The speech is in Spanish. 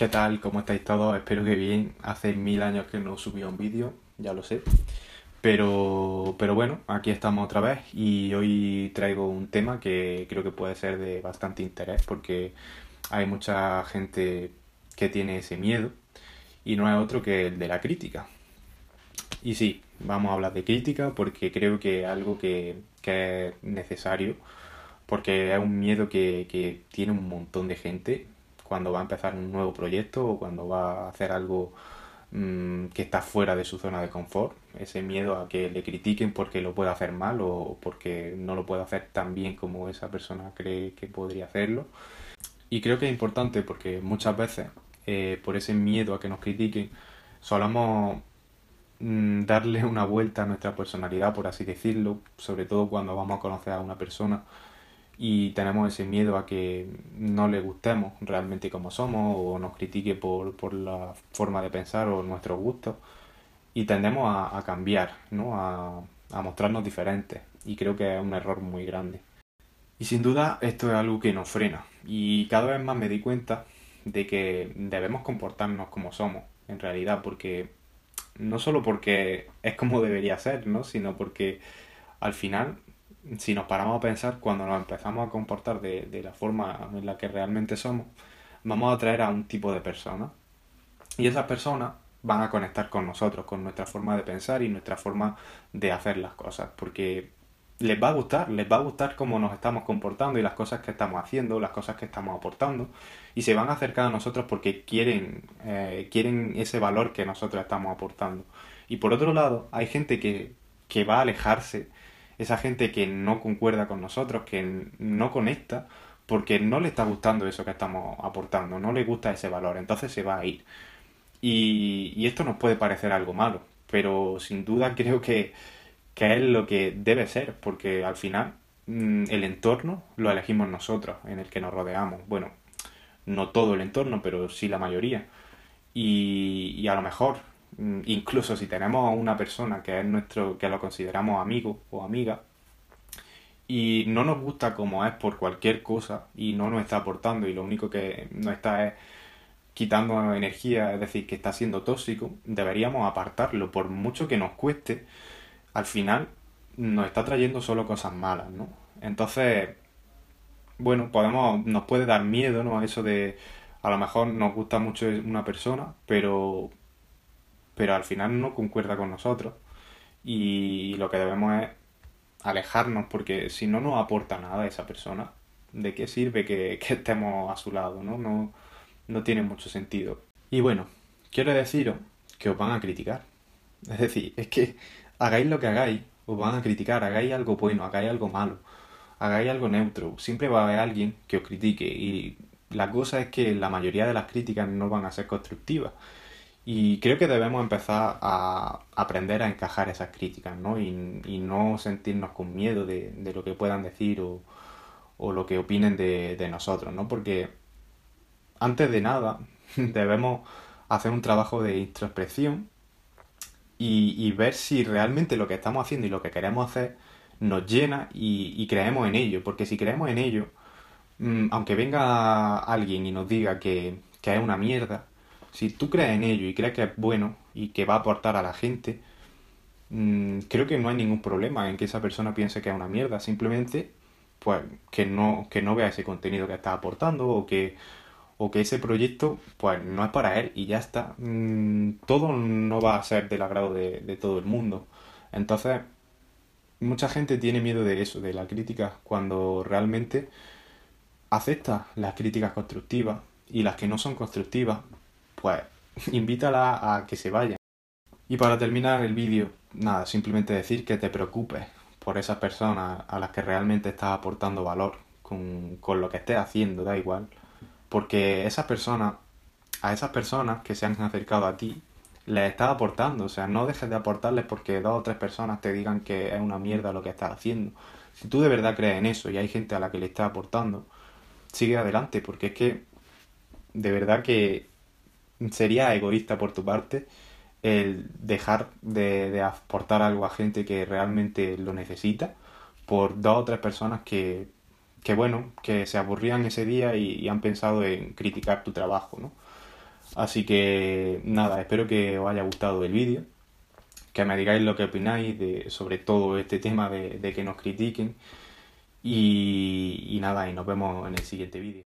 ¿Qué tal? ¿Cómo estáis todos? Espero que bien. Hace mil años que no subía un vídeo, ya lo sé. Pero, pero bueno, aquí estamos otra vez y hoy traigo un tema que creo que puede ser de bastante interés porque hay mucha gente que tiene ese miedo y no es otro que el de la crítica. Y sí, vamos a hablar de crítica porque creo que es algo que, que es necesario porque es un miedo que, que tiene un montón de gente cuando va a empezar un nuevo proyecto o cuando va a hacer algo mm, que está fuera de su zona de confort, ese miedo a que le critiquen porque lo puede hacer mal o porque no lo puede hacer tan bien como esa persona cree que podría hacerlo. Y creo que es importante porque muchas veces, eh, por ese miedo a que nos critiquen, solamos mm, darle una vuelta a nuestra personalidad, por así decirlo, sobre todo cuando vamos a conocer a una persona y tenemos ese miedo a que no le gustemos realmente como somos o nos critique por, por la forma de pensar o nuestros gustos y tendemos a, cambiar, ¿no? A, a, mostrarnos diferentes y creo que es un error muy grande. Y sin duda esto es algo que nos frena y cada vez más me di cuenta de que debemos comportarnos como somos en realidad porque no solo porque es como debería ser, ¿no? sino porque al final si nos paramos a pensar, cuando nos empezamos a comportar de, de, la forma en la que realmente somos, vamos a atraer a un tipo de personas. Y esas personas van a conectar con nosotros, con nuestra forma de pensar y nuestra forma de hacer las cosas. Porque les va a gustar, les va a gustar cómo nos estamos comportando y las cosas que estamos haciendo, las cosas que estamos aportando. Y se van a acercar a nosotros porque quieren, eh, quieren ese valor que nosotros estamos aportando. Y por otro lado, hay gente que, que va a alejarse esa gente que no concuerda con nosotros, que no conecta, porque no le está gustando eso que estamos aportando, no le gusta ese valor, entonces se va a ir. Y, y esto nos puede parecer algo malo, pero sin duda creo que, que es lo que debe ser, porque al final mm, el entorno lo elegimos nosotros, en el que nos rodeamos. Bueno, no todo el entorno, pero sí la mayoría. Y, y a lo mejor incluso si tenemos a una persona que es nuestro, que lo consideramos amigo o amiga, y no nos gusta como es por cualquier cosa y no nos está aportando y lo único que nos está es quitando energía, es decir, que está siendo tóxico, deberíamos apartarlo, por mucho que nos cueste, al final nos está trayendo solo cosas malas, ¿no? Entonces, bueno, podemos, nos puede dar miedo, ¿no? A eso de, a lo mejor nos gusta mucho una persona, pero pero al final no concuerda con nosotros y lo que debemos es alejarnos porque si no nos aporta nada a esa persona, ¿de qué sirve que, que estemos a su lado? ¿no? No, no tiene mucho sentido. Y bueno, quiero deciros que os van a criticar. Es decir, es que hagáis lo que hagáis, os van a criticar, hagáis algo bueno, hagáis algo malo, hagáis algo neutro, siempre va a haber alguien que os critique y la cosa es que la mayoría de las críticas no van a ser constructivas y creo que debemos empezar a aprender a encajar esas críticas, ¿no? Y, y no sentirnos con miedo de, de, lo que puedan decir o, o lo que opinen de, de, nosotros, ¿no? Porque antes de nada debemos hacer un trabajo de introspección y, y, ver si realmente lo que estamos haciendo y lo que queremos hacer nos llena y, y creemos en ello. Porque si creemos en ello, mmm, aunque venga alguien y nos diga que, que es una mierda, si tú crees en ello y crees que es bueno y que va a aportar a la gente, mmm, creo que no hay ningún problema en que esa persona piense que es una mierda. Simplemente, pues, que no, que no vea ese contenido que está aportando o que, o que ese proyecto, pues, no es para él y ya está. Mmm, todo no va a ser del agrado de, de todo el mundo. Entonces, mucha gente tiene miedo de eso, de la crítica, cuando realmente acepta las críticas constructivas y las que no son constructivas, pues invítala a que se vaya. Y para terminar el vídeo, nada, simplemente decir que te preocupes por esas personas a las que realmente estás aportando valor con, con lo que estés haciendo, da igual. Porque esas personas, a esas personas que se han acercado a ti, les estás aportando. O sea, no dejes de aportarles porque dos o tres personas te digan que es una mierda lo que estás haciendo. Si tú de verdad crees en eso y hay gente a la que le estás aportando, sigue adelante, porque es que de verdad que sería egoísta por tu parte el dejar de, de, aportar algo a gente que realmente lo necesita por dos o tres personas que, que bueno, que se aburrían ese día y, han pensado en criticar tu trabajo, ¿no? Así que nada, espero que os haya gustado el vídeo, que me digáis lo que opináis de, sobre todo este tema de, que nos critiquen y, y nada, y nos vemos en el siguiente vídeo.